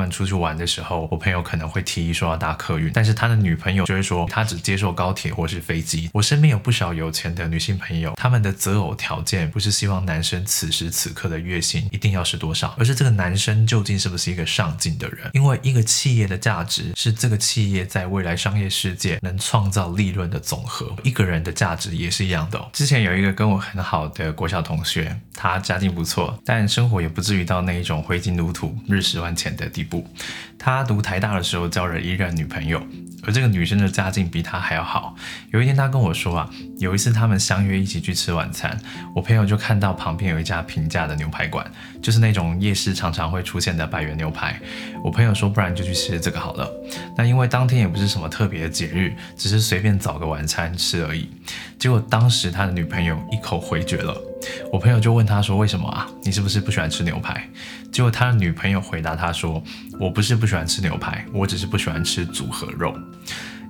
们出去玩的时候，我朋友可能会提议说要搭客运，但是他的女朋友就会说他只接受高铁或是飞机。我身边有不少有钱的女性朋友，他们的择偶条件不是希望男生此时此刻的月薪一定要是多少，而是这个男生究竟是不是一个上进的人。因为一个企业的价值是这个企业在未来商业世界能创造利润的总和，一个人的价值也是一样的。之前有一个跟我很好的国小同学，他家境不错，但生活也不至于到那一种挥金如土、日十万钱的地步。不他读台大的时候交了一任女朋友。而这个女生的家境比他还要好。有一天，他跟我说啊，有一次他们相约一起去吃晚餐，我朋友就看到旁边有一家平价的牛排馆，就是那种夜市常常会出现的百元牛排。我朋友说，不然就去吃这个好了。那因为当天也不是什么特别的节日，只是随便找个晚餐吃而已。结果当时他的女朋友一口回绝了。我朋友就问他说：“为什么啊？你是不是不喜欢吃牛排？”结果他的女朋友回答他说：“我不是不喜欢吃牛排，我只是不喜欢吃组合肉。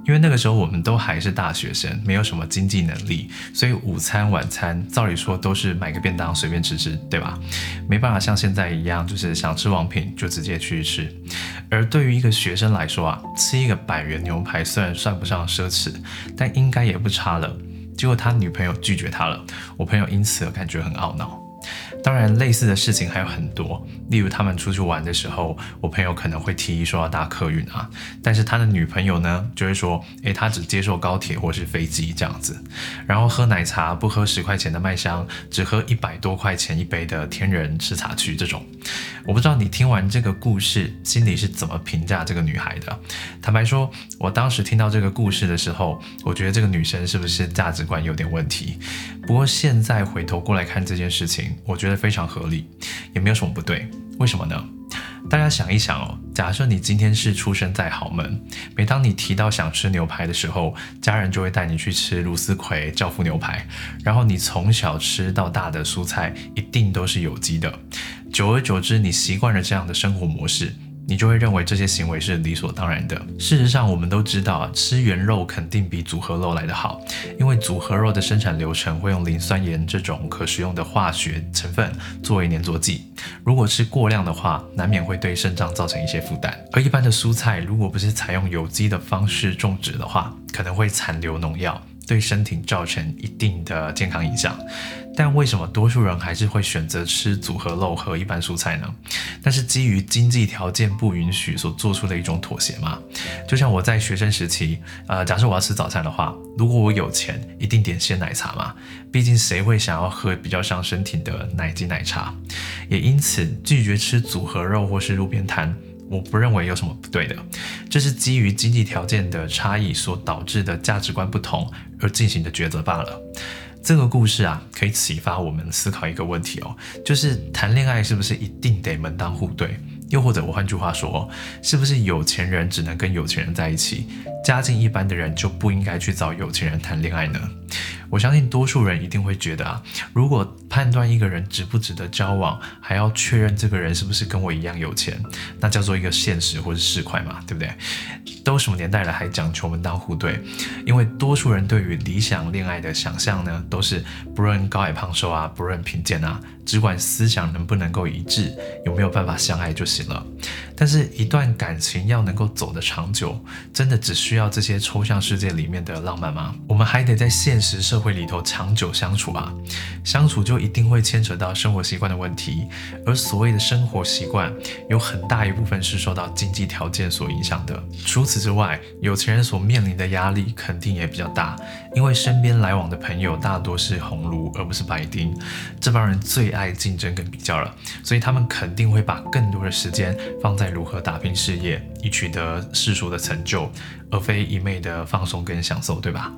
因为那个时候我们都还是大学生，没有什么经济能力，所以午餐、晚餐照理说都是买个便当随便吃吃，对吧？没办法像现在一样，就是想吃王品就直接去吃。而对于一个学生来说啊，吃一个百元牛排虽然算不上奢侈，但应该也不差了。”结果他女朋友拒绝他了，我朋友因此感觉很懊恼。当然，类似的事情还有很多，例如他们出去玩的时候，我朋友可能会提议说要搭客运啊，但是他的女朋友呢，就会说，诶，他只接受高铁或是飞机这样子。然后喝奶茶不喝十块钱的麦香，只喝一百多块钱一杯的天人吃茶区这种。我不知道你听完这个故事，心里是怎么评价这个女孩的？坦白说，我当时听到这个故事的时候，我觉得这个女生是不是价值观有点问题？不过现在回头过来看这件事情，我觉得非常合理，也没有什么不对。为什么呢？大家想一想哦，假设你今天是出生在豪门，每当你提到想吃牛排的时候，家人就会带你去吃卢斯奎教父牛排，然后你从小吃到大的蔬菜一定都是有机的。久而久之，你习惯了这样的生活模式。你就会认为这些行为是理所当然的。事实上，我们都知道啊，吃原肉肯定比组合肉来得好，因为组合肉的生产流程会用磷酸盐这种可食用的化学成分作为粘着剂。如果吃过量的话，难免会对肾脏造成一些负担。而一般的蔬菜，如果不是采用有机的方式种植的话，可能会残留农药。对身体造成一定的健康影响，但为什么多数人还是会选择吃组合肉和一般蔬菜呢？那是基于经济条件不允许所做出的一种妥协嘛？就像我在学生时期，呃，假设我要吃早餐的话，如果我有钱，一定点鲜奶茶嘛，毕竟谁会想要喝比较伤身体的奶精奶茶？也因此拒绝吃组合肉或是路边摊。我不认为有什么不对的，这是基于经济条件的差异所导致的价值观不同而进行的抉择罢了。这个故事啊，可以启发我们思考一个问题哦，就是谈恋爱是不是一定得门当户对？又或者我换句话说，是不是有钱人只能跟有钱人在一起，家境一般的人就不应该去找有钱人谈恋爱呢？我相信多数人一定会觉得啊，如果判断一个人值不值得交往，还要确认这个人是不是跟我一样有钱，那叫做一个现实或是市侩嘛，对不对？都什么年代了还讲求门当户对？因为多数人对于理想恋爱的想象呢，都是不论高矮胖瘦啊，不论贫贱啊，只管思想能不能够一致，有没有办法相爱就行了。但是，一段感情要能够走得长久，真的只需要这些抽象世界里面的浪漫吗？我们还得在现实社会里头长久相处啊！相处就一定会牵扯到生活习惯的问题，而所谓的生活习惯，有很大一部分是受到经济条件所影响的。除此之外，有钱人所面临的压力肯定也比较大，因为身边来往的朋友大多是红炉而不是白丁，这帮人最爱竞争跟比较了，所以他们肯定会把更多的时间放在。如何打拼事业以取得世俗的成就，而非一昧的放松跟享受，对吧？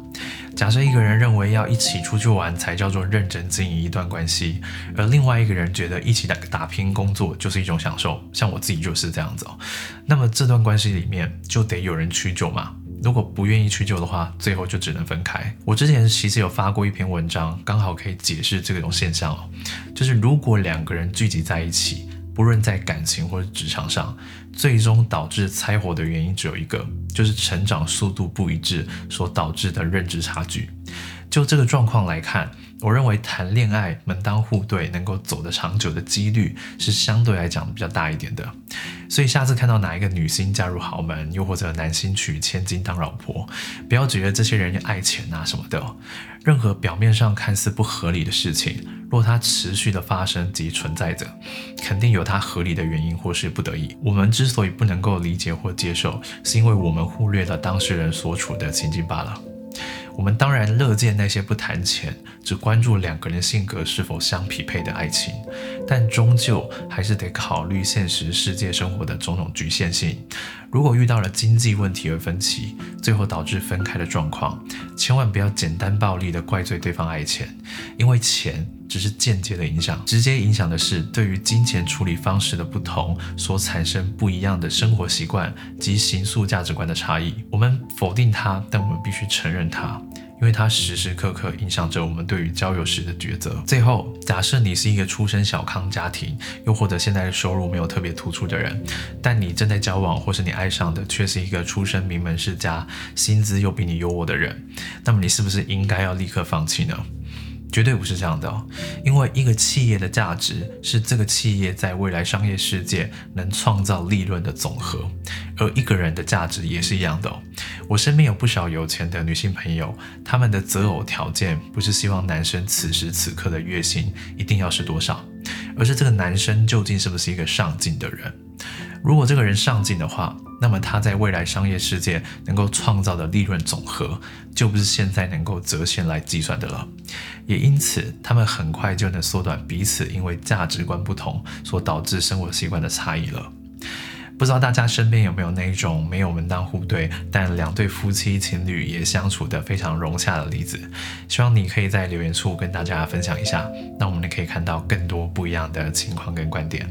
假设一个人认为要一起出去玩才叫做认真经营一段关系，而另外一个人觉得一起打打拼工作就是一种享受，像我自己就是这样子哦。那么这段关系里面就得有有人屈就嘛？如果不愿意屈就的话，最后就只能分开。我之前其实有发过一篇文章，刚好可以解释这种现象哦，就是如果两个人聚集在一起。不论在感情或者职场上，最终导致拆伙的原因只有一个，就是成长速度不一致所导致的认知差距。就这个状况来看，我认为谈恋爱门当户对能够走得长久的几率是相对来讲比较大一点的。所以下次看到哪一个女星嫁入豪门，又或者男星娶千金当老婆，不要觉得这些人爱钱啊什么的。任何表面上看似不合理的事情，若它持续的发生及存在着，肯定有它合理的原因或是不得已。我们之所以不能够理解或接受，是因为我们忽略了当事人所处的情境罢了。我们当然乐见那些不谈钱，只关注两个人性格是否相匹配的爱情，但终究还是得考虑现实世界生活的种种局限性。如果遇到了经济问题而分歧，最后导致分开的状况，千万不要简单暴力的怪罪对方爱钱，因为钱只是间接的影响，直接影响的是对于金钱处理方式的不同所产生不一样的生活习惯及行塑价值观的差异。我们否定它，但我们必须承认它。因为它时时刻刻影响着我们对于交友时的抉择。最后，假设你是一个出身小康家庭，又或者现在的收入没有特别突出的人，但你正在交往或是你爱上的却是一个出身名门世家、薪资又比你优渥的人，那么你是不是应该要立刻放弃呢？绝对不是这样的哦，因为一个企业的价值是这个企业在未来商业世界能创造利润的总和，而一个人的价值也是一样的哦。我身边有不少有钱的女性朋友，她们的择偶条件不是希望男生此时此刻的月薪一定要是多少，而是这个男生究竟是不是一个上进的人。如果这个人上进的话，那么他在未来商业世界能够创造的利润总和，就不是现在能够折现来计算的了。也因此，他们很快就能缩短彼此因为价值观不同所导致生活习惯的差异了。不知道大家身边有没有那种没有门当户对，但两对夫妻情侣也相处得非常融洽的例子？希望你可以在留言处跟大家分享一下，那我们可以看到更多不一样的情况跟观点。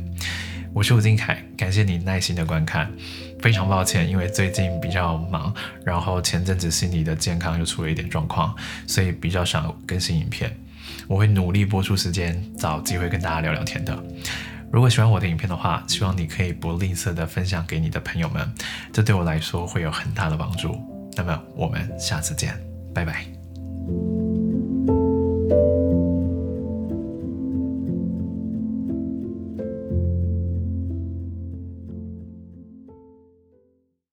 我是吴金凯，感谢你耐心的观看。非常抱歉，因为最近比较忙，然后前阵子心理的健康又出了一点状况，所以比较少更新影片。我会努力播出时间，找机会跟大家聊聊天的。如果喜欢我的影片的话，希望你可以不吝啬的分享给你的朋友们，这对我来说会有很大的帮助。那么我们下次见，拜拜。